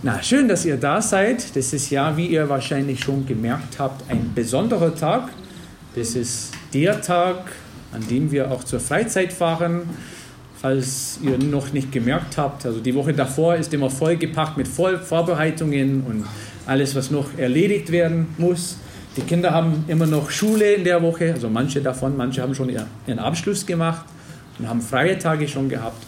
Na, schön, dass ihr da seid. Das ist ja, wie ihr wahrscheinlich schon gemerkt habt, ein besonderer Tag. Das ist der Tag, an dem wir auch zur Freizeit fahren. Falls ihr noch nicht gemerkt habt, also die Woche davor ist immer vollgepackt mit Vorbereitungen und alles, was noch erledigt werden muss. Die Kinder haben immer noch Schule in der Woche, also manche davon, manche haben schon ihren Abschluss gemacht und haben freie Tage schon gehabt.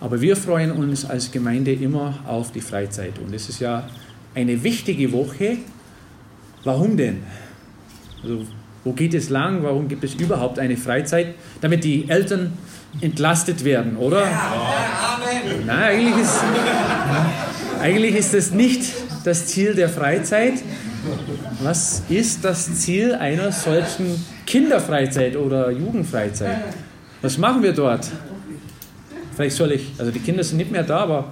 Aber wir freuen uns als Gemeinde immer auf die Freizeit. Und es ist ja eine wichtige Woche. Warum denn? Also, wo geht es lang? Warum gibt es überhaupt eine Freizeit? Damit die Eltern entlastet werden, oder? Ja, Amen. Nein, eigentlich ist, eigentlich ist das nicht das Ziel der Freizeit. Was ist das Ziel einer solchen Kinderfreizeit oder Jugendfreizeit? Was machen wir dort? Vielleicht soll ich, also die Kinder sind nicht mehr da, aber.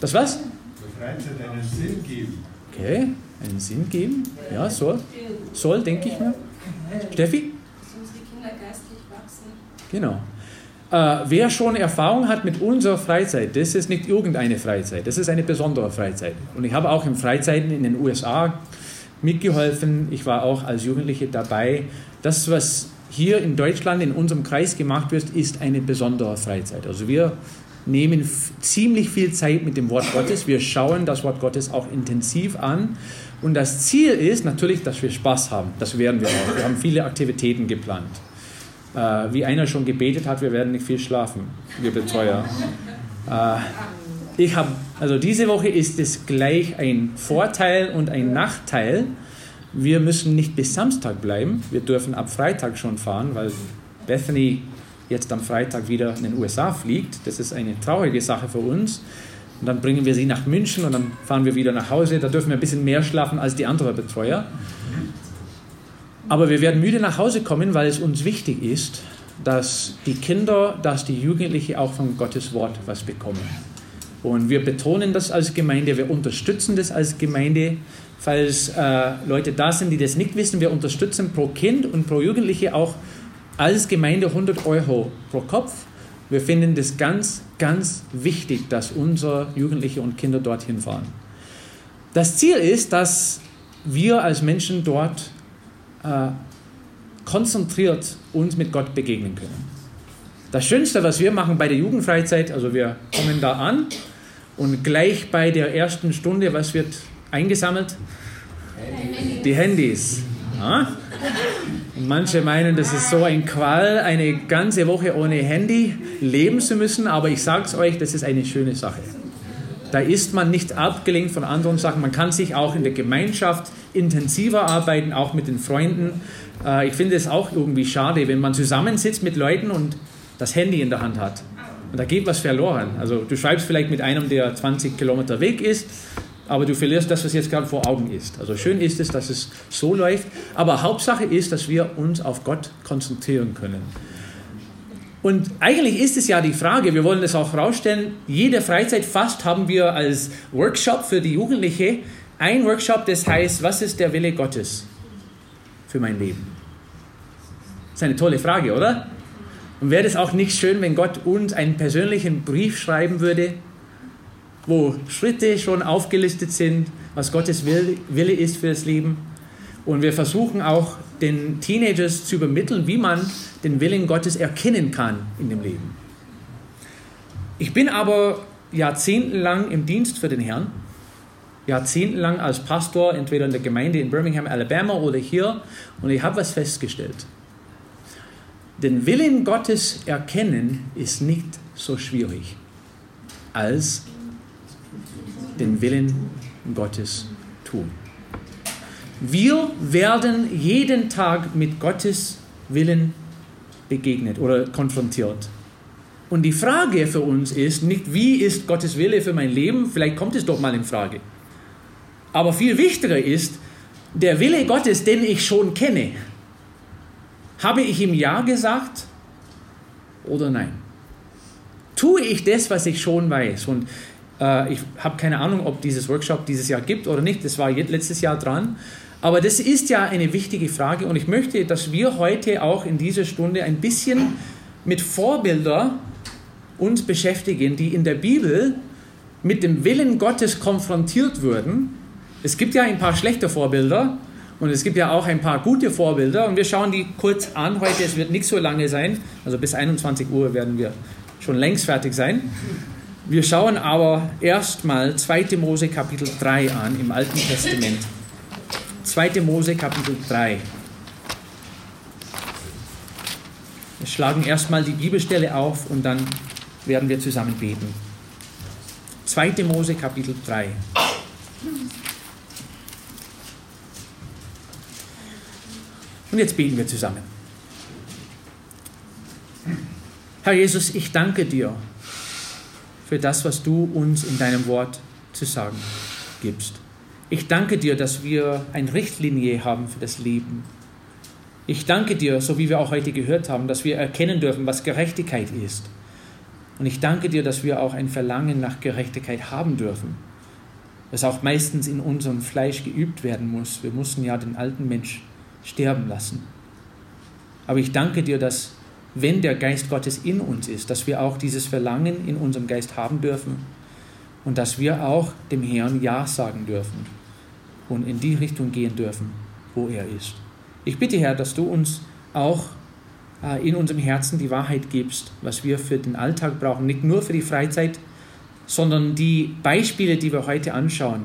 Das was? Freizeit einen Sinn geben. Okay, einen Sinn geben. Ja, soll. Soll, denke ich mir. Steffi? Genau. Äh, wer schon Erfahrung hat mit unserer Freizeit, das ist nicht irgendeine Freizeit, das ist eine besondere Freizeit. Und ich habe auch in Freizeiten in den USA mitgeholfen. Ich war auch als Jugendliche dabei. Das, was hier in Deutschland in unserem Kreis gemacht wird, ist eine besondere Freizeit. Also wir nehmen ziemlich viel Zeit mit dem Wort Gottes. Wir schauen das Wort Gottes auch intensiv an. Und das Ziel ist natürlich, dass wir Spaß haben. Das werden wir auch. Wir haben viele Aktivitäten geplant. Äh, wie einer schon gebetet hat, wir werden nicht viel schlafen, wir Betreuer. Äh, ich habe, also diese Woche ist es gleich ein Vorteil und ein Nachteil wir müssen nicht bis Samstag bleiben. Wir dürfen ab Freitag schon fahren, weil Bethany jetzt am Freitag wieder in den USA fliegt. Das ist eine traurige Sache für uns. Und dann bringen wir sie nach München und dann fahren wir wieder nach Hause. Da dürfen wir ein bisschen mehr schlafen als die anderen Betreuer. Aber wir werden müde nach Hause kommen, weil es uns wichtig ist, dass die Kinder, dass die Jugendlichen auch von Gottes Wort was bekommen. Und wir betonen das als Gemeinde, wir unterstützen das als Gemeinde falls äh, Leute da sind, die das nicht wissen, wir unterstützen pro Kind und pro Jugendliche auch als Gemeinde 100 Euro pro Kopf. Wir finden das ganz, ganz wichtig, dass unsere Jugendliche und Kinder dorthin fahren. Das Ziel ist, dass wir als Menschen dort äh, konzentriert uns mit Gott begegnen können. Das Schönste, was wir machen bei der Jugendfreizeit, also wir kommen da an und gleich bei der ersten Stunde, was wird eingesammelt? Die Handys. Ja? manche meinen, das ist so ein Qual, eine ganze Woche ohne Handy leben zu müssen, aber ich sage es euch, das ist eine schöne Sache. Da ist man nicht abgelenkt von anderen Sachen. Man kann sich auch in der Gemeinschaft intensiver arbeiten, auch mit den Freunden. Äh, ich finde es auch irgendwie schade, wenn man zusammensitzt mit Leuten und das Handy in der Hand hat. Und da geht was verloren. Also du schreibst vielleicht mit einem, der 20 Kilometer weg ist, aber du verlierst das, was jetzt gerade vor Augen ist. Also schön ist es, dass es so läuft, aber Hauptsache ist, dass wir uns auf Gott konzentrieren können. Und eigentlich ist es ja die Frage, wir wollen es auch herausstellen, jede Freizeit fast haben wir als Workshop für die Jugendliche ein Workshop, das heißt, was ist der Wille Gottes für mein Leben? Das ist eine tolle Frage, oder? Und wäre es auch nicht schön, wenn Gott uns einen persönlichen Brief schreiben würde, wo Schritte schon aufgelistet sind, was Gottes Wille ist für das Leben. Und wir versuchen auch den Teenagers zu übermitteln, wie man den Willen Gottes erkennen kann in dem Leben. Ich bin aber jahrzehntelang im Dienst für den Herrn, jahrzehntelang als Pastor, entweder in der Gemeinde in Birmingham, Alabama oder hier, und ich habe was festgestellt. Den Willen Gottes erkennen ist nicht so schwierig als den Willen Gottes tun. Wir werden jeden Tag mit Gottes Willen begegnet oder konfrontiert. Und die Frage für uns ist nicht, wie ist Gottes Wille für mein Leben? Vielleicht kommt es doch mal in Frage. Aber viel wichtiger ist, der Wille Gottes, den ich schon kenne. Habe ich ihm Ja gesagt oder nein? Tue ich das, was ich schon weiß? Und äh, ich habe keine Ahnung, ob dieses Workshop dieses Jahr gibt oder nicht. Das war letztes Jahr dran. Aber das ist ja eine wichtige Frage und ich möchte, dass wir heute auch in dieser Stunde ein bisschen mit Vorbilder uns beschäftigen, die in der Bibel mit dem Willen Gottes konfrontiert wurden. Es gibt ja ein paar schlechte Vorbilder und es gibt ja auch ein paar gute Vorbilder und wir schauen die kurz an heute. Es wird nicht so lange sein, also bis 21 Uhr werden wir schon längst fertig sein. Wir schauen aber erstmal 2. Mose Kapitel 3 an im Alten Testament. 2. Mose Kapitel 3. Wir schlagen erstmal die Bibelstelle auf und dann werden wir zusammen beten. 2. Mose Kapitel 3. Und jetzt beten wir zusammen. Herr Jesus, ich danke dir für das, was du uns in deinem Wort zu sagen gibst. Ich danke dir, dass wir eine Richtlinie haben für das Leben. Ich danke dir, so wie wir auch heute gehört haben, dass wir erkennen dürfen, was Gerechtigkeit ist. Und ich danke dir, dass wir auch ein Verlangen nach Gerechtigkeit haben dürfen, das auch meistens in unserem Fleisch geübt werden muss. Wir mussten ja den alten Mensch sterben lassen. Aber ich danke dir, dass wenn der Geist Gottes in uns ist, dass wir auch dieses Verlangen in unserem Geist haben dürfen und dass wir auch dem Herrn Ja sagen dürfen und in die Richtung gehen dürfen, wo er ist. Ich bitte, Herr, dass du uns auch äh, in unserem Herzen die Wahrheit gibst, was wir für den Alltag brauchen, nicht nur für die Freizeit, sondern die Beispiele, die wir heute anschauen,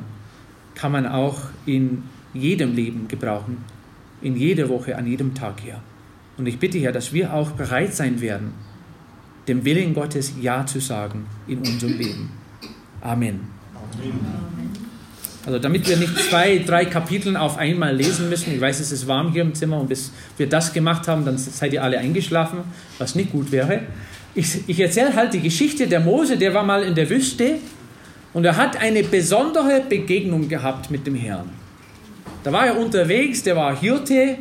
kann man auch in jedem Leben gebrauchen, in jeder Woche, an jedem Tag, Herr. Und ich bitte, Herr, dass wir auch bereit sein werden, dem Willen Gottes Ja zu sagen in unserem Leben. Amen. Also damit wir nicht zwei, drei Kapitel auf einmal lesen müssen. Ich weiß, es ist warm hier im Zimmer und bis wir das gemacht haben, dann seid ihr alle eingeschlafen, was nicht gut wäre. Ich, ich erzähle halt die Geschichte der Mose, der war mal in der Wüste und er hat eine besondere Begegnung gehabt mit dem Herrn. Da war er unterwegs, der war Hirte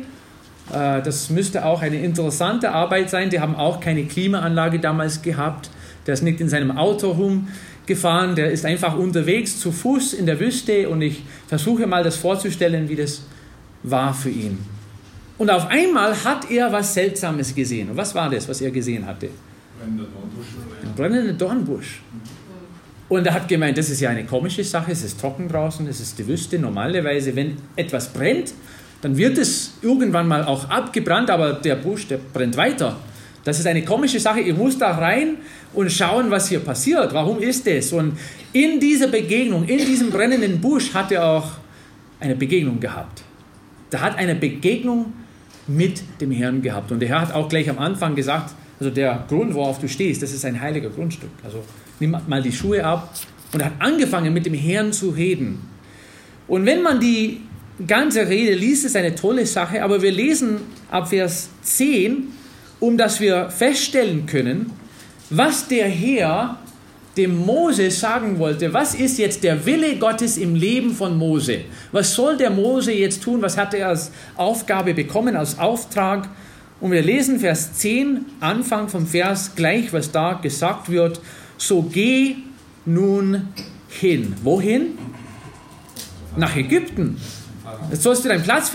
äh, das müsste auch eine interessante Arbeit sein. Die haben auch keine Klimaanlage damals gehabt. Der ist nicht in seinem Auto rumgefahren, der ist einfach unterwegs zu Fuß in der Wüste und ich versuche mal das vorzustellen, wie das war für ihn. Und auf einmal hat er was Seltsames gesehen. Und was war das, was er gesehen hatte? Ein brennender Dornbusch. Und er hat gemeint, das ist ja eine komische Sache, es ist trocken draußen, es ist die Wüste. Normalerweise, wenn etwas brennt, dann wird es irgendwann mal auch abgebrannt, aber der Busch, der brennt weiter. Das ist eine komische Sache. Ich muss da rein und schauen, was hier passiert. Warum ist das? Und in dieser Begegnung, in diesem brennenden Busch, hat er auch eine Begegnung gehabt. Da hat eine Begegnung mit dem Herrn gehabt. Und der Herr hat auch gleich am Anfang gesagt, also der Grund, worauf du stehst, das ist ein heiliger Grundstück. Also nimm mal die Schuhe ab. Und hat angefangen, mit dem Herrn zu reden. Und wenn man die ganze Rede liest, ist eine tolle Sache, aber wir lesen ab Vers 10, um dass wir feststellen können, was der Herr dem Mose sagen wollte. Was ist jetzt der Wille Gottes im Leben von Mose? Was soll der Mose jetzt tun? Was hat er als Aufgabe bekommen, als Auftrag? Und wir lesen Vers 10, Anfang vom Vers, gleich was da gesagt wird. So geh nun hin. Wohin? Nach Ägypten. Jetzt sollst du deinen Platz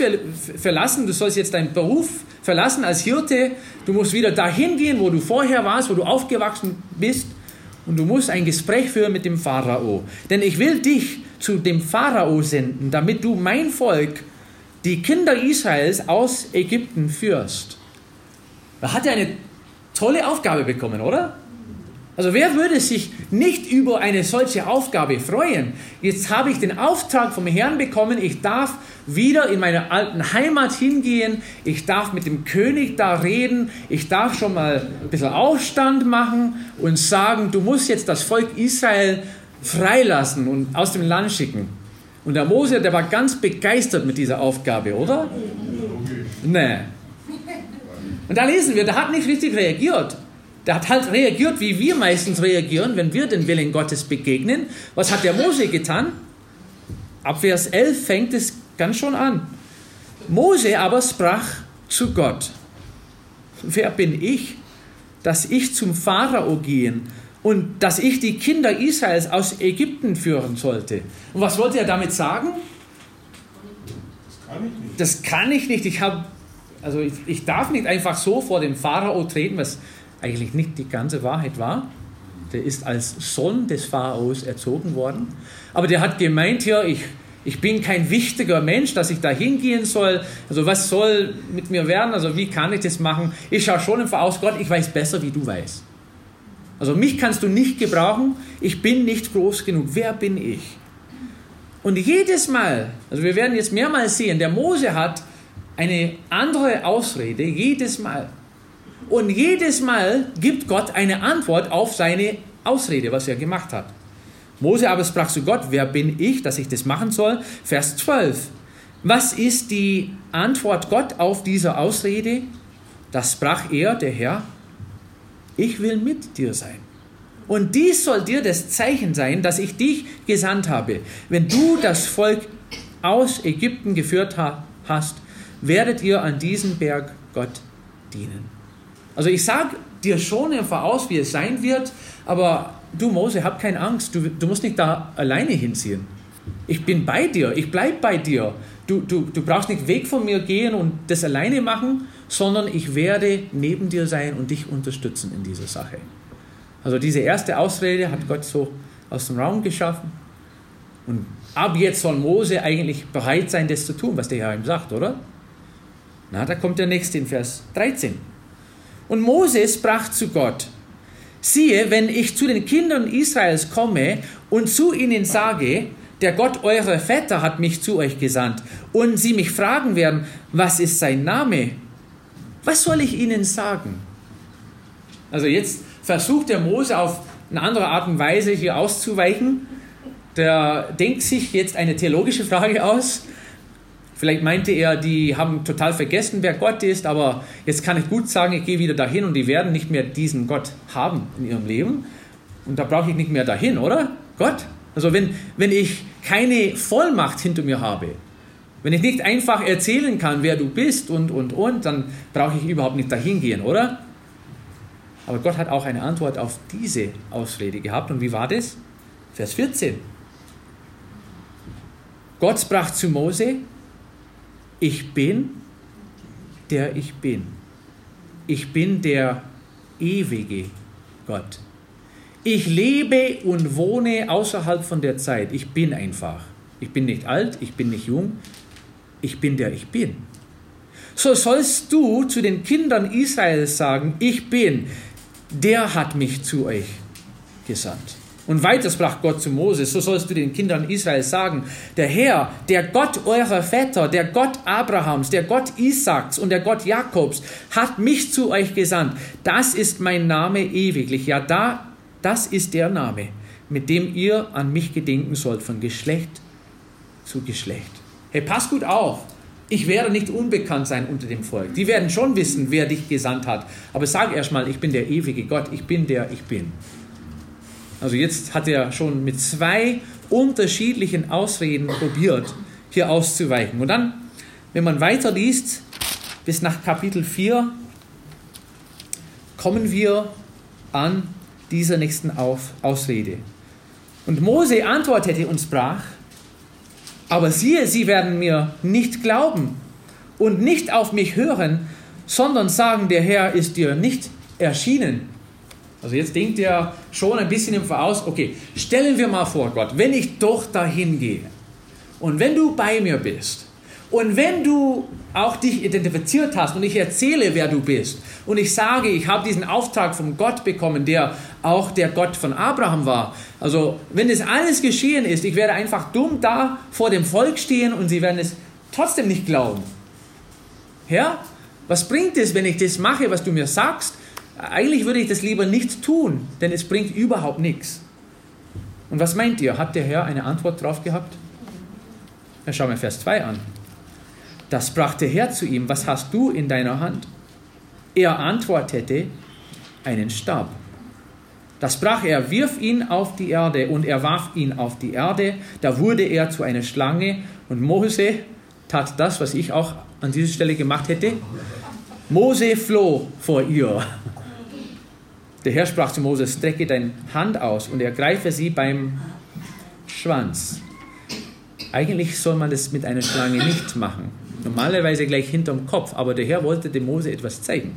verlassen, du sollst jetzt deinen Beruf verlassen als Hirte. Du musst wieder dahin gehen, wo du vorher warst, wo du aufgewachsen bist. Und du musst ein Gespräch führen mit dem Pharao. Denn ich will dich zu dem Pharao senden, damit du mein Volk, die Kinder Israels aus Ägypten führst. Da hat er eine tolle Aufgabe bekommen, oder? Also wer würde sich nicht über eine solche Aufgabe freuen? Jetzt habe ich den Auftrag vom Herrn bekommen, ich darf wieder in meine alten Heimat hingehen, ich darf mit dem König da reden, ich darf schon mal ein bisschen Aufstand machen und sagen, du musst jetzt das Volk Israel freilassen und aus dem Land schicken. Und der Mose, der war ganz begeistert mit dieser Aufgabe, oder? Nee. Und da lesen wir, der hat nicht richtig reagiert. Der hat halt reagiert, wie wir meistens reagieren, wenn wir den Willen Gottes begegnen. Was hat der Mose getan? Ab Vers 11 fängt es ganz schon an. Mose aber sprach zu Gott, wer bin ich, dass ich zum Pharao gehen und dass ich die Kinder Israels aus Ägypten führen sollte? Und was wollte er damit sagen? Das kann ich nicht. Das kann ich nicht. Ich, hab, also ich, ich darf nicht einfach so vor dem Pharao treten, was eigentlich nicht die ganze Wahrheit war. Der ist als Sohn des Pharaos erzogen worden. Aber der hat gemeint hier, ich, ich bin kein wichtiger Mensch, dass ich da hingehen soll. Also was soll mit mir werden? Also wie kann ich das machen? Ich schaue schon im Voraus, Gott, ich weiß besser, wie du weißt. Also mich kannst du nicht gebrauchen. Ich bin nicht groß genug. Wer bin ich? Und jedes Mal, also wir werden jetzt mehrmals sehen, der Mose hat eine andere Ausrede, jedes Mal. Und jedes Mal gibt Gott eine Antwort auf seine Ausrede, was er gemacht hat. Mose aber sprach zu Gott, wer bin ich, dass ich das machen soll? Vers 12. Was ist die Antwort Gott auf diese Ausrede? Das sprach er, der Herr, ich will mit dir sein. Und dies soll dir das Zeichen sein, dass ich dich gesandt habe. Wenn du das Volk aus Ägypten geführt hast, werdet ihr an diesem Berg Gott dienen. Also ich sage dir schon im Voraus, wie es sein wird, aber du Mose, hab keine Angst, du, du musst nicht da alleine hinziehen. Ich bin bei dir, ich bleibe bei dir. Du, du, du brauchst nicht weg von mir gehen und das alleine machen, sondern ich werde neben dir sein und dich unterstützen in dieser Sache. Also diese erste Ausrede hat Gott so aus dem Raum geschaffen. Und ab jetzt soll Mose eigentlich bereit sein, das zu tun, was der Herr ihm sagt, oder? Na, da kommt der nächste in Vers 13. Und Mose sprach zu Gott, siehe, wenn ich zu den Kindern Israels komme und zu ihnen sage, der Gott eurer Väter hat mich zu euch gesandt, und sie mich fragen werden, was ist sein Name? Was soll ich ihnen sagen? Also jetzt versucht der Mose auf eine andere Art und Weise hier auszuweichen. Der denkt sich jetzt eine theologische Frage aus Vielleicht meinte er, die haben total vergessen, wer Gott ist, aber jetzt kann ich gut sagen, ich gehe wieder dahin und die werden nicht mehr diesen Gott haben in ihrem Leben. Und da brauche ich nicht mehr dahin, oder? Gott? Also wenn, wenn ich keine Vollmacht hinter mir habe, wenn ich nicht einfach erzählen kann, wer du bist und, und, und, dann brauche ich überhaupt nicht dahin gehen, oder? Aber Gott hat auch eine Antwort auf diese Ausrede gehabt. Und wie war das? Vers 14. Gott sprach zu Mose, ich bin, der ich bin. Ich bin der ewige Gott. Ich lebe und wohne außerhalb von der Zeit. Ich bin einfach. Ich bin nicht alt, ich bin nicht jung. Ich bin der ich bin. So sollst du zu den Kindern Israels sagen, ich bin, der hat mich zu euch gesandt. Und weiter sprach Gott zu Moses, so sollst du den Kindern Israels sagen, der Herr, der Gott eurer Väter, der Gott Abrahams, der Gott Isaaks und der Gott Jakobs, hat mich zu euch gesandt. Das ist mein Name ewiglich. Ja, da, das ist der Name, mit dem ihr an mich gedenken sollt, von Geschlecht zu Geschlecht. Hey, pass gut auf. Ich werde nicht unbekannt sein unter dem Volk. Die werden schon wissen, wer dich gesandt hat. Aber sag erstmal, ich bin der ewige Gott, ich bin der ich bin. Also jetzt hat er schon mit zwei unterschiedlichen Ausreden probiert, hier auszuweichen. Und dann, wenn man weiter liest, bis nach Kapitel 4, kommen wir an dieser nächsten Ausrede. Und Mose antwortete und sprach, aber siehe, sie werden mir nicht glauben und nicht auf mich hören, sondern sagen, der Herr ist dir nicht erschienen. Also jetzt denkt ihr schon ein bisschen im Voraus, okay, stellen wir mal vor, Gott, wenn ich doch dahin gehe und wenn du bei mir bist und wenn du auch dich identifiziert hast und ich erzähle, wer du bist und ich sage, ich habe diesen Auftrag von Gott bekommen, der auch der Gott von Abraham war. Also wenn das alles geschehen ist, ich werde einfach dumm da vor dem Volk stehen und sie werden es trotzdem nicht glauben. Herr, was bringt es, wenn ich das mache, was du mir sagst? Eigentlich würde ich das lieber nicht tun, denn es bringt überhaupt nichts. Und was meint ihr? Hat der Herr eine Antwort drauf gehabt? Dann schauen wir Vers 2 an. Da sprach der Herr zu ihm, was hast du in deiner Hand? Er antwortete, einen Stab. Da sprach er, wirf ihn auf die Erde, und er warf ihn auf die Erde. Da wurde er zu einer Schlange, und Mose tat das, was ich auch an dieser Stelle gemacht hätte. Mose floh vor ihr. Der Herr sprach zu Moses, strecke deine Hand aus und ergreife sie beim Schwanz. Eigentlich soll man das mit einer Schlange nicht machen. Normalerweise gleich hinterm Kopf, aber der Herr wollte dem Mose etwas zeigen.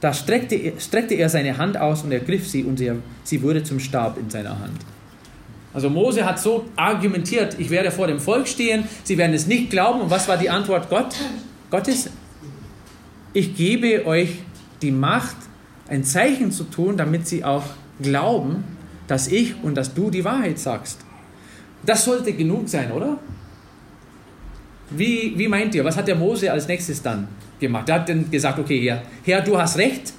Da streckte, streckte er seine Hand aus und ergriff sie und sie, sie wurde zum Stab in seiner Hand. Also Mose hat so argumentiert, ich werde vor dem Volk stehen, sie werden es nicht glauben. Und was war die Antwort Gott? Gottes? Ich gebe euch die Macht, ein Zeichen zu tun, damit sie auch glauben, dass ich und dass du die Wahrheit sagst. Das sollte genug sein, oder? Wie, wie meint ihr, was hat der Mose als nächstes dann gemacht? Er hat dann gesagt, okay, Herr, Herr, du hast recht.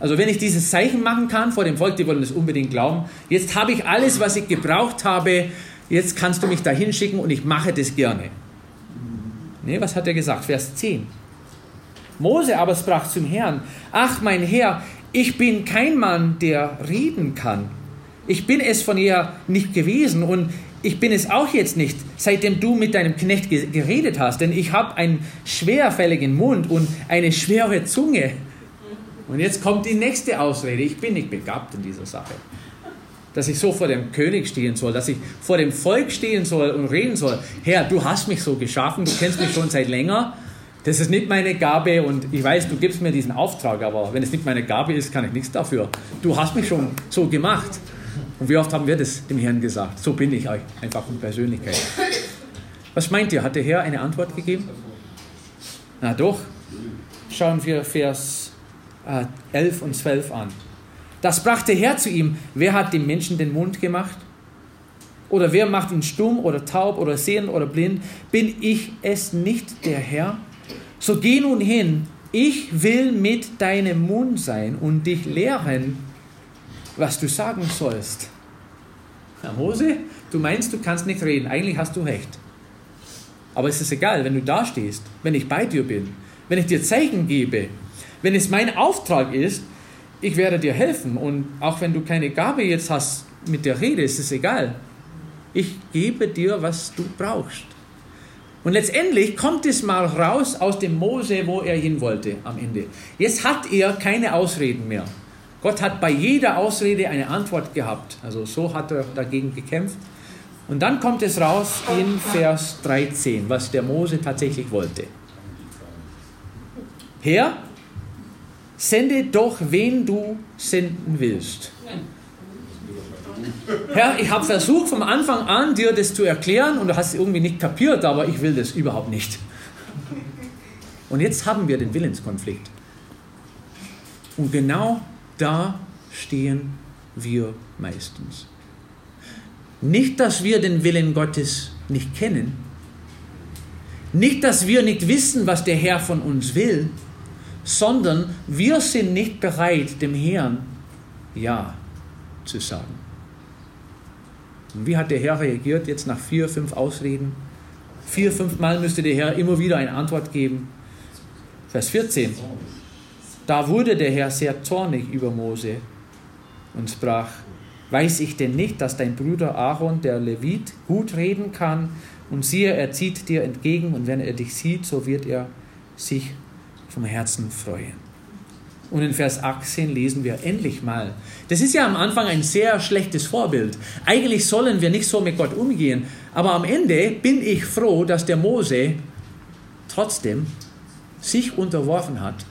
Also wenn ich dieses Zeichen machen kann vor dem Volk, die wollen es unbedingt glauben, jetzt habe ich alles, was ich gebraucht habe, jetzt kannst du mich da hinschicken und ich mache das gerne. Nee, was hat er gesagt? Vers 10. Mose aber sprach zum Herrn, ach mein Herr, ich bin kein Mann, der reden kann. Ich bin es von ihr nicht gewesen und ich bin es auch jetzt nicht, seitdem du mit deinem Knecht geredet hast, denn ich habe einen schwerfälligen Mund und eine schwere Zunge. Und jetzt kommt die nächste Ausrede, ich bin nicht begabt in dieser Sache. Dass ich so vor dem König stehen soll, dass ich vor dem Volk stehen soll und reden soll. Herr, du hast mich so geschaffen, du kennst mich schon seit länger. Das ist nicht meine Gabe und ich weiß, du gibst mir diesen Auftrag, aber wenn es nicht meine Gabe ist, kann ich nichts dafür. Du hast mich schon so gemacht. Und wie oft haben wir das dem Herrn gesagt? So bin ich einfach in Persönlichkeit. Was meint ihr? Hat der Herr eine Antwort gegeben? Na doch. Schauen wir Vers 11 äh, und 12 an. Das sprach der Herr zu ihm. Wer hat dem Menschen den Mund gemacht? Oder wer macht ihn stumm oder taub oder sehend oder blind? Bin ich es nicht, der Herr? So geh nun hin. Ich will mit deinem Mund sein und dich lehren, was du sagen sollst. Herr Mose, du meinst, du kannst nicht reden. Eigentlich hast du recht. Aber es ist egal, wenn du da stehst, wenn ich bei dir bin, wenn ich dir Zeichen gebe, wenn es mein Auftrag ist, ich werde dir helfen. Und auch wenn du keine Gabe jetzt hast mit der Rede, ist es egal. Ich gebe dir, was du brauchst. Und letztendlich kommt es mal raus aus dem Mose, wo er hin wollte am Ende. Jetzt hat er keine Ausreden mehr. Gott hat bei jeder Ausrede eine Antwort gehabt. Also so hat er dagegen gekämpft. Und dann kommt es raus in Vers 13, was der Mose tatsächlich wollte. Herr, sende doch, wen du senden willst. Herr, ich habe versucht vom Anfang an dir das zu erklären und du hast es irgendwie nicht kapiert, aber ich will das überhaupt nicht. Und jetzt haben wir den Willenskonflikt. Und genau da stehen wir meistens. Nicht, dass wir den Willen Gottes nicht kennen, nicht, dass wir nicht wissen, was der Herr von uns will, sondern wir sind nicht bereit, dem Herrn Ja zu sagen. Und wie hat der Herr reagiert jetzt nach vier, fünf Ausreden? Vier, fünf Mal müsste der Herr immer wieder eine Antwort geben. Vers 14. Da wurde der Herr sehr zornig über Mose und sprach, weiß ich denn nicht, dass dein Bruder Aaron, der Levit, gut reden kann? Und siehe, er zieht dir entgegen und wenn er dich sieht, so wird er sich vom Herzen freuen. Und in Vers 18 lesen wir endlich mal. Das ist ja am Anfang ein sehr schlechtes Vorbild. Eigentlich sollen wir nicht so mit Gott umgehen. Aber am Ende bin ich froh, dass der Mose trotzdem sich unterworfen hat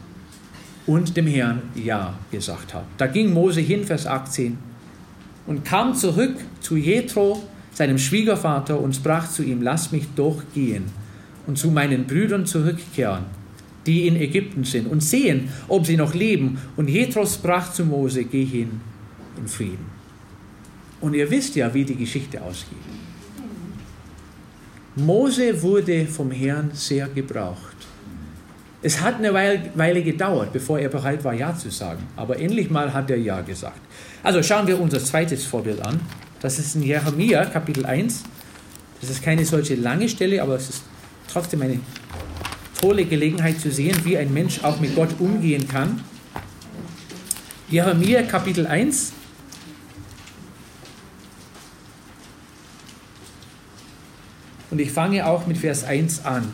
und dem Herrn Ja gesagt hat. Da ging Mose hin, Vers 18, und kam zurück zu Jethro, seinem Schwiegervater, und sprach zu ihm, lass mich doch gehen und zu meinen Brüdern zurückkehren, die in Ägypten sind, und sehen, ob sie noch leben. Und Jethro sprach zu Mose, geh hin in Frieden. Und ihr wisst ja, wie die Geschichte ausgeht. Mose wurde vom Herrn sehr gebraucht. Es hat eine Weile gedauert, bevor er bereit war, Ja zu sagen. Aber endlich mal hat er Ja gesagt. Also schauen wir unser zweites Vorbild an. Das ist in Jeremia Kapitel 1. Das ist keine solche lange Stelle, aber es ist trotzdem eine tolle Gelegenheit zu sehen, wie ein Mensch auch mit Gott umgehen kann. Jeremia Kapitel 1. Und ich fange auch mit Vers 1 an.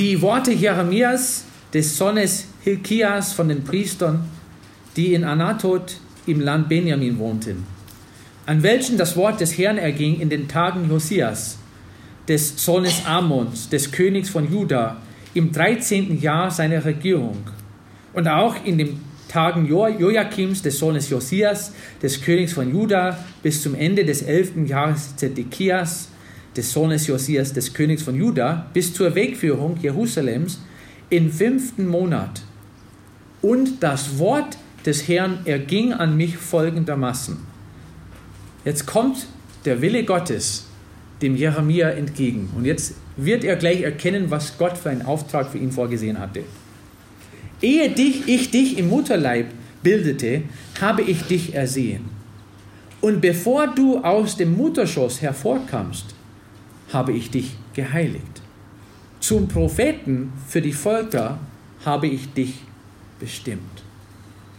die Worte Jeremias, des Sohnes Hilkias von den Priestern, die in Anatot im Land Benjamin wohnten, an welchen das Wort des Herrn erging in den Tagen Josias, des Sohnes Amons, des Königs von Juda, im 13. Jahr seiner Regierung. Und auch in den Tagen jo Joachims, des Sohnes Josias, des Königs von Juda, bis zum Ende des 11. Jahres Zedekias, des Sohnes Josias, des Königs von Juda, bis zur Wegführung Jerusalems im fünften Monat. Und das Wort des Herrn erging an mich folgendermaßen. Jetzt kommt der Wille Gottes dem Jeremia entgegen. Und jetzt wird er gleich erkennen, was Gott für einen Auftrag für ihn vorgesehen hatte. Ehe dich, ich dich im Mutterleib bildete, habe ich dich ersehen. Und bevor du aus dem Mutterschoß hervorkamst, habe ich dich geheiligt. Zum Propheten für die Völker habe ich dich bestimmt.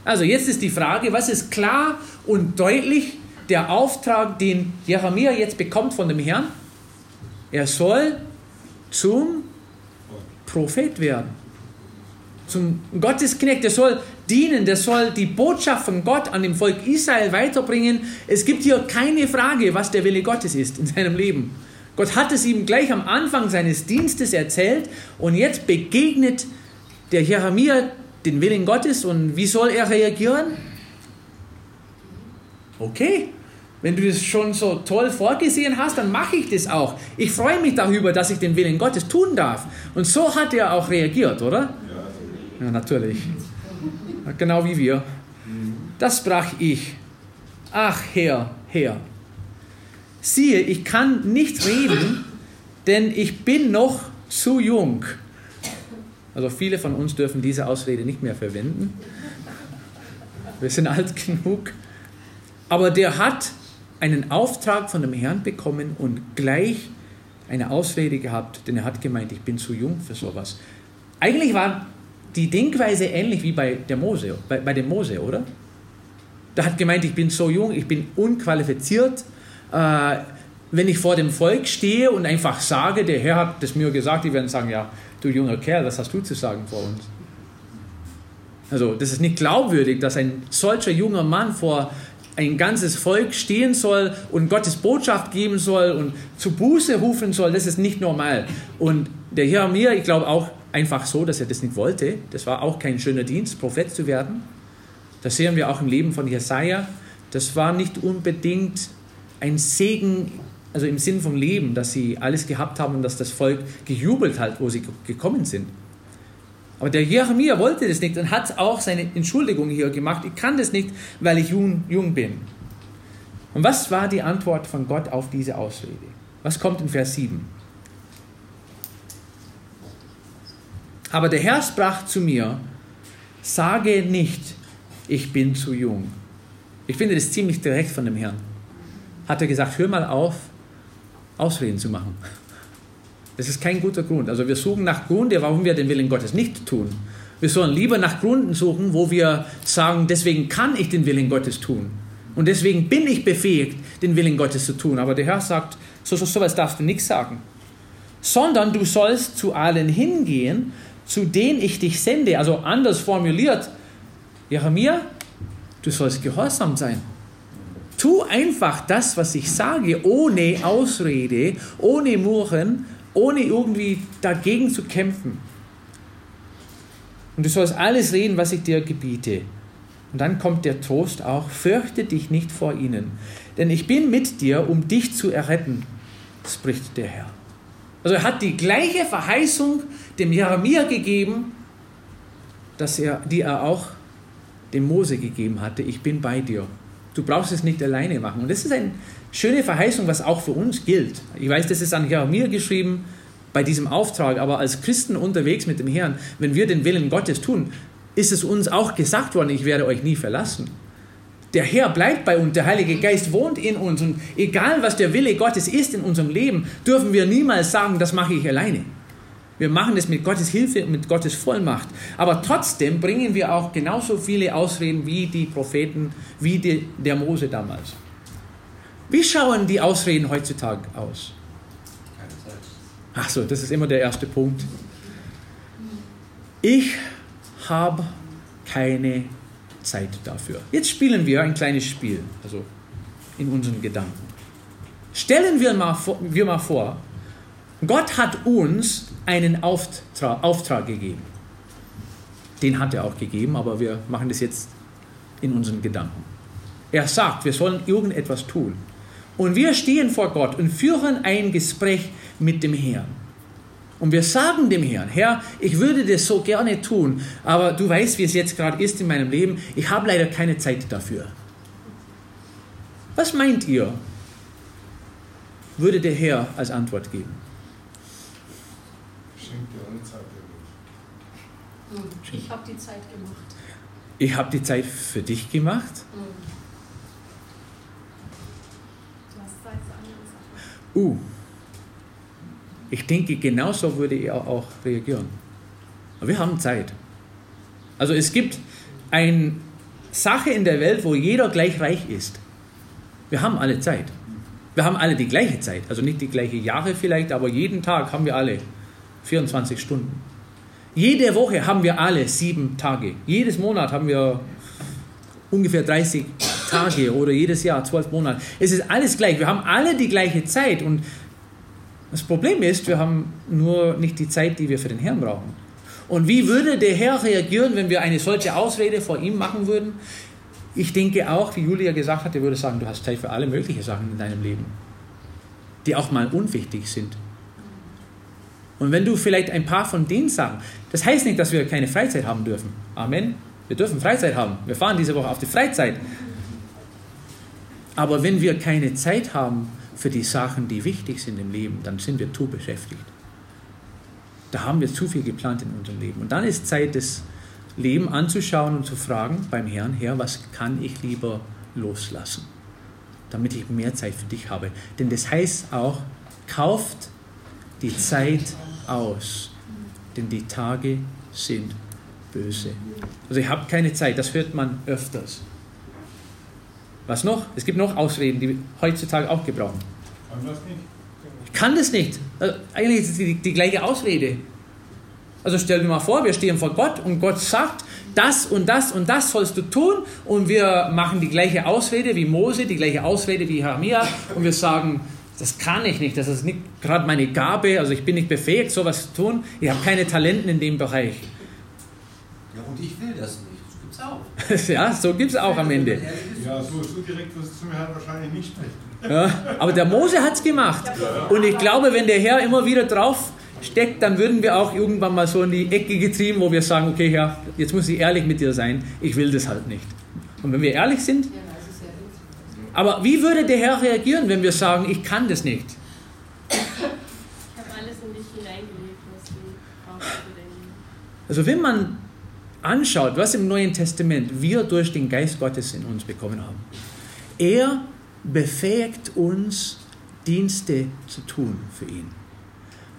Also jetzt ist die Frage, was ist klar und deutlich der Auftrag, den Jeremia jetzt bekommt von dem Herrn? Er soll zum Prophet werden. Zum Gottesknecht, der soll dienen, der soll die Botschaft von Gott an dem Volk Israel weiterbringen. Es gibt hier keine Frage, was der Wille Gottes ist in seinem Leben. Gott hat es ihm gleich am Anfang seines Dienstes erzählt und jetzt begegnet der Jeremia den Willen Gottes und wie soll er reagieren? Okay, wenn du das schon so toll vorgesehen hast, dann mache ich das auch. Ich freue mich darüber, dass ich den Willen Gottes tun darf. Und so hat er auch reagiert, oder? Ja, natürlich. Genau wie wir. Das sprach ich. Ach, Herr, Herr. Siehe, ich kann nicht reden, denn ich bin noch zu jung. Also viele von uns dürfen diese Ausrede nicht mehr verwenden. Wir sind alt genug. Aber der hat einen Auftrag von dem Herrn bekommen und gleich eine Ausrede gehabt, denn er hat gemeint, ich bin zu jung für sowas. Eigentlich war die Denkweise ähnlich wie bei, der Mose, bei, bei dem Mose, oder? Der hat gemeint, ich bin so jung, ich bin unqualifiziert. Äh, wenn ich vor dem Volk stehe und einfach sage, der Herr hat das mir gesagt, die werden sagen, ja, du junger Kerl, was hast du zu sagen vor uns? Also das ist nicht glaubwürdig, dass ein solcher junger Mann vor ein ganzes Volk stehen soll und Gottes Botschaft geben soll und zu Buße rufen soll, das ist nicht normal. Und der Jeremia, ich glaube auch einfach so, dass er das nicht wollte. Das war auch kein schöner Dienst, Prophet zu werden. Das sehen wir auch im Leben von Jesaja. Das war nicht unbedingt ein Segen, also im Sinn vom Leben, dass sie alles gehabt haben und dass das Volk gejubelt hat, wo sie gekommen sind. Aber der Jeremia wollte das nicht und hat auch seine Entschuldigung hier gemacht. Ich kann das nicht, weil ich jung, jung bin. Und was war die Antwort von Gott auf diese Ausrede? Was kommt in Vers 7? Aber der Herr sprach zu mir, sage nicht, ich bin zu jung. Ich finde das ziemlich direkt von dem Herrn. Hat er gesagt, hör mal auf, Ausreden zu machen. Das ist kein guter Grund. Also wir suchen nach Gründe, warum wir den Willen Gottes nicht tun. Wir sollen lieber nach Gründen suchen, wo wir sagen, deswegen kann ich den Willen Gottes tun. Und deswegen bin ich befähigt, den Willen Gottes zu tun. Aber der Herr sagt, so, so, sowas darfst du nicht sagen. Sondern du sollst zu allen hingehen, zu denen ich dich sende. Also anders formuliert, Jeremia, du sollst gehorsam sein. Tu einfach das, was ich sage, ohne Ausrede, ohne Murren, ohne irgendwie dagegen zu kämpfen. Und du sollst alles reden, was ich dir gebiete. Und dann kommt der Trost auch, fürchte dich nicht vor ihnen, denn ich bin mit dir, um dich zu erretten, spricht der Herr. Also er hat die gleiche Verheißung dem Jeremia gegeben, dass er, die er auch dem Mose gegeben hatte, ich bin bei dir. Du brauchst es nicht alleine machen. Und das ist eine schöne Verheißung, was auch für uns gilt. Ich weiß, das ist an Jeremia geschrieben bei diesem Auftrag, aber als Christen unterwegs mit dem Herrn, wenn wir den Willen Gottes tun, ist es uns auch gesagt worden, ich werde euch nie verlassen. Der Herr bleibt bei uns, der Heilige Geist wohnt in uns und egal was der Wille Gottes ist in unserem Leben, dürfen wir niemals sagen, das mache ich alleine. Wir machen es mit Gottes Hilfe und mit Gottes Vollmacht. Aber trotzdem bringen wir auch genauso viele Ausreden wie die Propheten, wie die, der Mose damals. Wie schauen die Ausreden heutzutage aus? Ach so, das ist immer der erste Punkt. Ich habe keine Zeit dafür. Jetzt spielen wir ein kleines Spiel, also in unseren Gedanken. Stellen wir mal vor, wir mal vor Gott hat uns einen Auftrag, Auftrag gegeben. Den hat er auch gegeben, aber wir machen das jetzt in unseren Gedanken. Er sagt, wir sollen irgendetwas tun. Und wir stehen vor Gott und führen ein Gespräch mit dem Herrn. Und wir sagen dem Herrn, Herr, ich würde das so gerne tun, aber du weißt, wie es jetzt gerade ist in meinem Leben. Ich habe leider keine Zeit dafür. Was meint ihr, würde der Herr als Antwort geben? Schenk dir eine Zeit hm, Ich habe die Zeit gemacht. Ich habe die Zeit für dich gemacht. Hm. Du hast Zeit für andere Sachen. Uh, ich denke, genauso würde er auch reagieren. Aber wir haben Zeit. Also es gibt eine Sache in der Welt, wo jeder gleich reich ist. Wir haben alle Zeit. Wir haben alle die gleiche Zeit. Also nicht die gleiche Jahre vielleicht, aber jeden Tag haben wir alle 24 Stunden. Jede Woche haben wir alle sieben Tage. Jedes Monat haben wir ungefähr 30 Tage oder jedes Jahr zwölf Monate. Es ist alles gleich. Wir haben alle die gleiche Zeit und das Problem ist, wir haben nur nicht die Zeit, die wir für den Herrn brauchen. Und wie würde der Herr reagieren, wenn wir eine solche Ausrede vor ihm machen würden? Ich denke auch, wie Julia gesagt hat, er würde sagen, du hast Zeit für alle möglichen Sachen in deinem Leben, die auch mal unwichtig sind. Und wenn du vielleicht ein paar von denen sagen, das heißt nicht, dass wir keine Freizeit haben dürfen. Amen. Wir dürfen Freizeit haben. Wir fahren diese Woche auf die Freizeit. Aber wenn wir keine Zeit haben für die Sachen, die wichtig sind im Leben, dann sind wir zu beschäftigt. Da haben wir zu viel geplant in unserem Leben. Und dann ist Zeit, das Leben anzuschauen und zu fragen beim Herrn, Herr, was kann ich lieber loslassen, damit ich mehr Zeit für dich habe. Denn das heißt auch, kauft die Zeit aus, denn die Tage sind böse. Also ich habe keine Zeit, das hört man öfters. Was noch? Es gibt noch Ausreden, die wir heutzutage auch gebrauchen. Kann das nicht? Ich kann das nicht. Also eigentlich ist es die, die gleiche Ausrede. Also stell dir mal vor, wir stehen vor Gott und Gott sagt, das und das und das sollst du tun und wir machen die gleiche Ausrede wie Mose, die gleiche Ausrede wie Jeremia und wir sagen, das kann ich nicht, das ist nicht gerade meine Gabe, also ich bin nicht befähigt, sowas zu tun, ich habe keine Talenten in dem Bereich. Ja, und ich will das nicht, auch. ja, so gibt es auch am Ende. Ja, so, so direkt wirst du zum Herrn wahrscheinlich nicht sprechen. Ja, aber der Mose hat es gemacht. Und ich glaube, wenn der Herr immer wieder drauf steckt, dann würden wir auch irgendwann mal so in die Ecke getrieben, wo wir sagen, okay Herr, jetzt muss ich ehrlich mit dir sein, ich will das halt nicht. Und wenn wir ehrlich sind, aber wie würde der Herr reagieren, wenn wir sagen, ich kann das nicht? Ich habe alles in dich hineingelegt, was du brauchst für dein Leben. Also wenn man anschaut, was im Neuen Testament wir durch den Geist Gottes in uns bekommen haben, er befähigt uns, Dienste zu tun für ihn.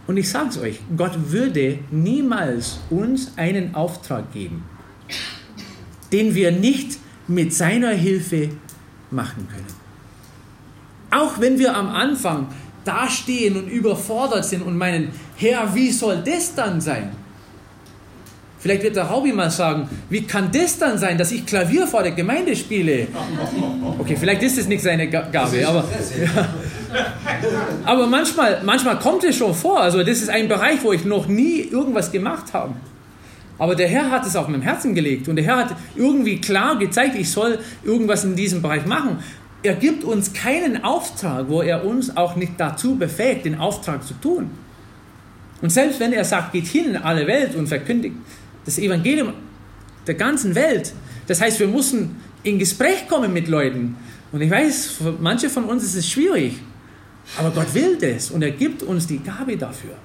Und ich sage es euch, Gott würde niemals uns einen Auftrag geben, den wir nicht mit seiner Hilfe machen können. Auch wenn wir am Anfang dastehen und überfordert sind und meinen, Herr, wie soll das dann sein? Vielleicht wird der Hobby mal sagen, wie kann das dann sein, dass ich Klavier vor der Gemeinde spiele? Okay, vielleicht ist es nicht seine Gabe, aber, ja. aber manchmal, manchmal kommt es schon vor. Also das ist ein Bereich, wo ich noch nie irgendwas gemacht habe. Aber der Herr hat es auf meinem Herzen gelegt und der Herr hat irgendwie klar gezeigt, ich soll irgendwas in diesem Bereich machen. Er gibt uns keinen Auftrag, wo er uns auch nicht dazu befähigt, den Auftrag zu tun. Und selbst wenn er sagt, geht hin in alle Welt und verkündigt das Evangelium der ganzen Welt, das heißt, wir müssen in Gespräch kommen mit Leuten. Und ich weiß, für manche von uns ist es schwierig, aber Gott will das und er gibt uns die Gabe dafür.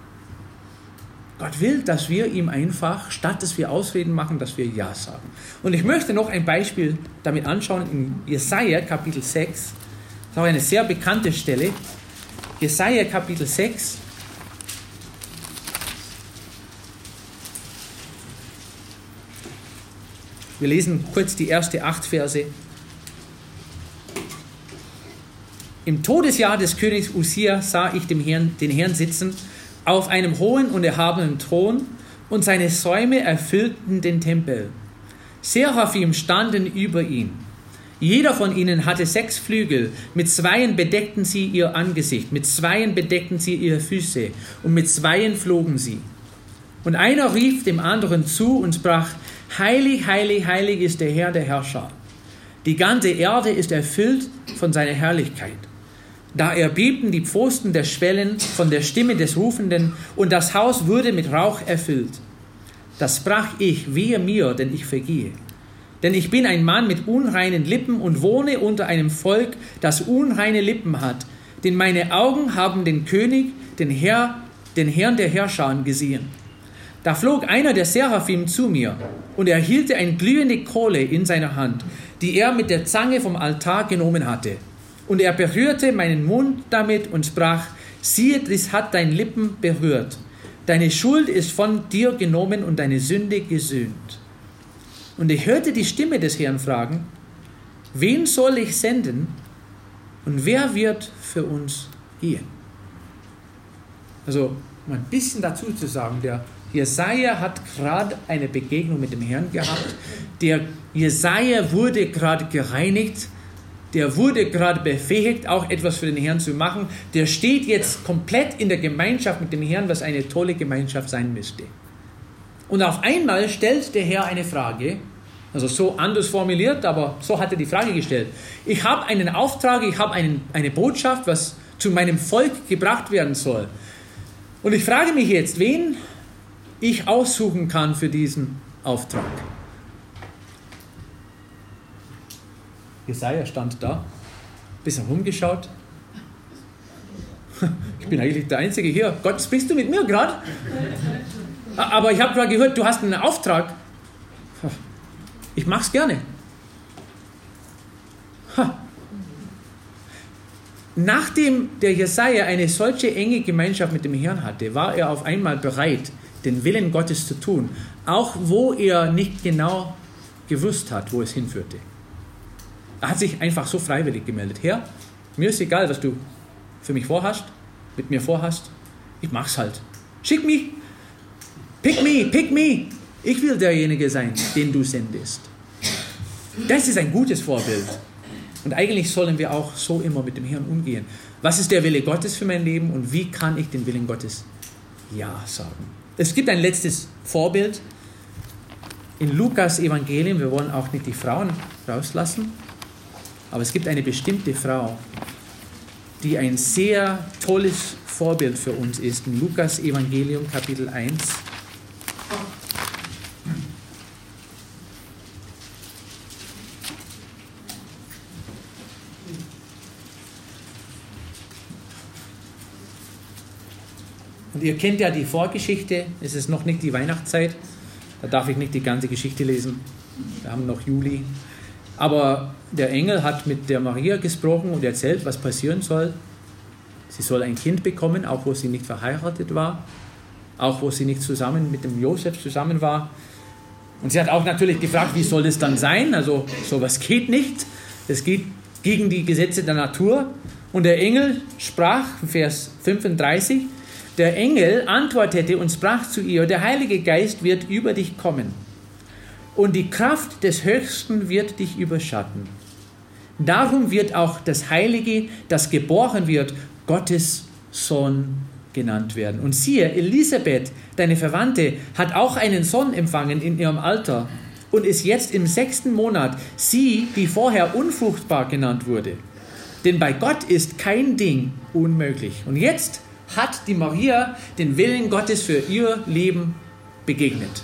Gott will, dass wir ihm einfach, statt dass wir Ausreden machen, dass wir Ja sagen. Und ich möchte noch ein Beispiel damit anschauen in Jesaja Kapitel 6. Das ist auch eine sehr bekannte Stelle. Jesaja Kapitel 6. Wir lesen kurz die ersten acht Verse. Im Todesjahr des Königs Usia sah ich den Herrn, den Herrn sitzen auf einem hohen und erhabenen Thron und seine Säume erfüllten den Tempel. Seraphim standen über ihn. Jeder von ihnen hatte sechs Flügel, mit zweien bedeckten sie ihr Angesicht, mit zweien bedeckten sie ihre Füße und mit zweien flogen sie. Und einer rief dem anderen zu und sprach, Heilig, heilig, heilig ist der Herr der Herrscher. Die ganze Erde ist erfüllt von seiner Herrlichkeit. Da erbebten die Pfosten der Schwellen von der Stimme des Rufenden und das Haus wurde mit Rauch erfüllt. Das sprach ich, wehe mir, denn ich vergehe. Denn ich bin ein Mann mit unreinen Lippen und wohne unter einem Volk, das unreine Lippen hat. Denn meine Augen haben den König, den Herr, den Herrn der Herrscher gesehen. Da flog einer der Seraphim zu mir und er hielt eine glühende Kohle in seiner Hand, die er mit der Zange vom Altar genommen hatte. Und er berührte meinen Mund damit und sprach, siehe, dies hat dein Lippen berührt. Deine Schuld ist von dir genommen und deine Sünde gesühnt. Und ich hörte die Stimme des Herrn fragen, wen soll ich senden und wer wird für uns gehen? Also, um ein bisschen dazu zu sagen, der Jesaja hat gerade eine Begegnung mit dem Herrn gehabt. Der Jesaja wurde gerade gereinigt. Der wurde gerade befähigt, auch etwas für den Herrn zu machen. Der steht jetzt komplett in der Gemeinschaft mit dem Herrn, was eine tolle Gemeinschaft sein müsste. Und auf einmal stellt der Herr eine Frage, also so anders formuliert, aber so hat er die Frage gestellt. Ich habe einen Auftrag, ich habe eine Botschaft, was zu meinem Volk gebracht werden soll. Und ich frage mich jetzt, wen ich aussuchen kann für diesen Auftrag. Jesaja stand da, bisschen rumgeschaut. Ich bin eigentlich der Einzige hier. Gott, sprichst du mit mir gerade? Aber ich habe gerade gehört, du hast einen Auftrag. Ich mach's gerne. Nachdem der Jesaja eine solche enge Gemeinschaft mit dem Herrn hatte, war er auf einmal bereit, den Willen Gottes zu tun, auch wo er nicht genau gewusst hat, wo es hinführte. Er hat sich einfach so freiwillig gemeldet. Herr, mir ist egal, was du für mich vorhast, mit mir vorhast. Ich mach's halt. Schick mich. Pick me, pick me. Ich will derjenige sein, den du sendest. Das ist ein gutes Vorbild. Und eigentlich sollen wir auch so immer mit dem Herrn umgehen. Was ist der Wille Gottes für mein Leben und wie kann ich den Willen Gottes Ja sagen? Es gibt ein letztes Vorbild in Lukas Evangelium. Wir wollen auch nicht die Frauen rauslassen, aber es gibt eine bestimmte Frau, die ein sehr tolles Vorbild für uns ist. In Lukas Evangelium Kapitel 1. ihr kennt ja die Vorgeschichte, es ist noch nicht die Weihnachtszeit, da darf ich nicht die ganze Geschichte lesen, wir haben noch Juli. Aber der Engel hat mit der Maria gesprochen und erzählt, was passieren soll. Sie soll ein Kind bekommen, auch wo sie nicht verheiratet war, auch wo sie nicht zusammen mit dem Josef zusammen war. Und sie hat auch natürlich gefragt, wie soll es dann sein? Also sowas geht nicht. Es geht gegen die Gesetze der Natur. Und der Engel sprach, Vers 35, der Engel antwortete und sprach zu ihr, der Heilige Geist wird über dich kommen und die Kraft des Höchsten wird dich überschatten. Darum wird auch das Heilige, das geboren wird, Gottes Sohn genannt werden. Und siehe, Elisabeth, deine Verwandte, hat auch einen Sohn empfangen in ihrem Alter und ist jetzt im sechsten Monat, sie, die vorher unfruchtbar genannt wurde. Denn bei Gott ist kein Ding unmöglich. Und jetzt hat die Maria den Willen Gottes für ihr Leben begegnet.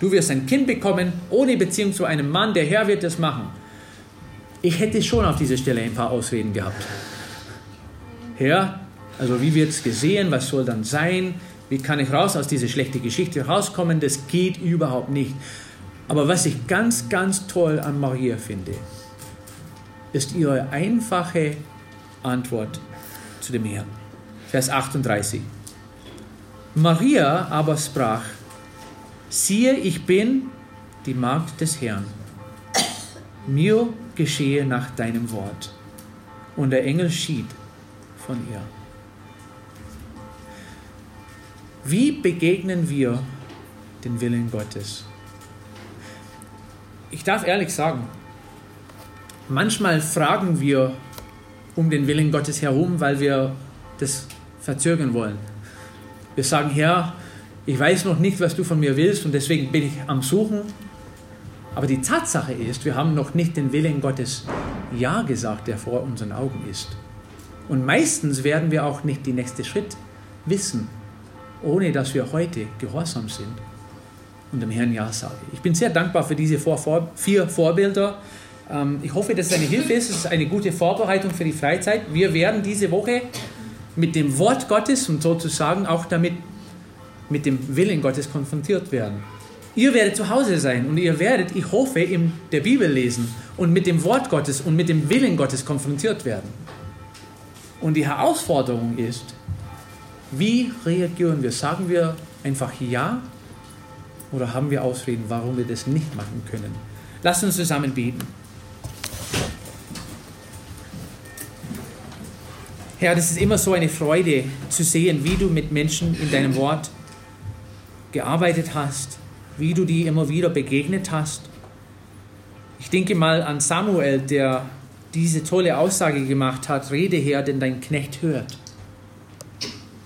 Du wirst ein Kind bekommen, ohne Beziehung zu einem Mann, der Herr wird es machen. Ich hätte schon auf dieser Stelle ein paar Ausreden gehabt. Herr, also wie wird es gesehen, was soll dann sein, wie kann ich raus aus dieser schlechten Geschichte rauskommen, das geht überhaupt nicht. Aber was ich ganz, ganz toll an Maria finde, ist ihre einfache Antwort zu dem Herrn. Vers 38. Maria aber sprach, siehe, ich bin die Magd des Herrn. Mir geschehe nach deinem Wort. Und der Engel schied von ihr. Wie begegnen wir den Willen Gottes? Ich darf ehrlich sagen, Manchmal fragen wir um den Willen Gottes herum, weil wir das verzögern wollen. Wir sagen, Herr, ich weiß noch nicht, was du von mir willst und deswegen bin ich am Suchen. Aber die Tatsache ist, wir haben noch nicht den Willen Gottes Ja gesagt, der vor unseren Augen ist. Und meistens werden wir auch nicht den nächsten Schritt wissen, ohne dass wir heute gehorsam sind und dem Herrn Ja sagen. Ich bin sehr dankbar für diese vier Vorbilder. Ähm, ich hoffe, dass es eine Hilfe ist. Es ist eine gute Vorbereitung für die Freizeit. Wir werden diese Woche mit dem Wort Gottes und sozusagen auch damit mit dem Willen Gottes konfrontiert werden. Ihr werdet zu Hause sein und ihr werdet, ich hoffe, in der Bibel lesen und mit dem Wort Gottes und mit dem Willen Gottes konfrontiert werden. Und die Herausforderung ist, wie reagieren wir? Sagen wir einfach Ja oder haben wir Ausreden, warum wir das nicht machen können? Lasst uns zusammen beten. Herr, das ist immer so eine Freude zu sehen, wie du mit Menschen in deinem Wort gearbeitet hast, wie du die immer wieder begegnet hast. Ich denke mal an Samuel, der diese tolle Aussage gemacht hat, rede her, denn dein Knecht hört.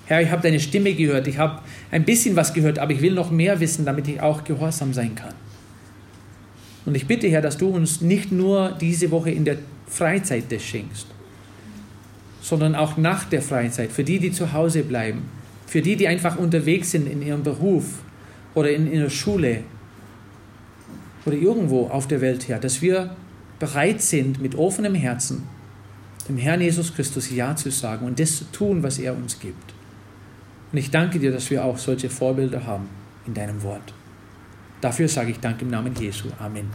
Herr, ich habe deine Stimme gehört, ich habe ein bisschen was gehört, aber ich will noch mehr wissen, damit ich auch gehorsam sein kann. Und ich bitte, Herr, dass du uns nicht nur diese Woche in der Freizeit das schenkst, sondern auch nach der Freizeit, für die, die zu Hause bleiben, für die, die einfach unterwegs sind in ihrem Beruf oder in ihrer Schule oder irgendwo auf der Welt her, dass wir bereit sind, mit offenem Herzen dem Herrn Jesus Christus Ja zu sagen und das zu tun, was er uns gibt. Und ich danke dir, dass wir auch solche Vorbilder haben in deinem Wort. Dafür sage ich Dank im Namen Jesu. Amen.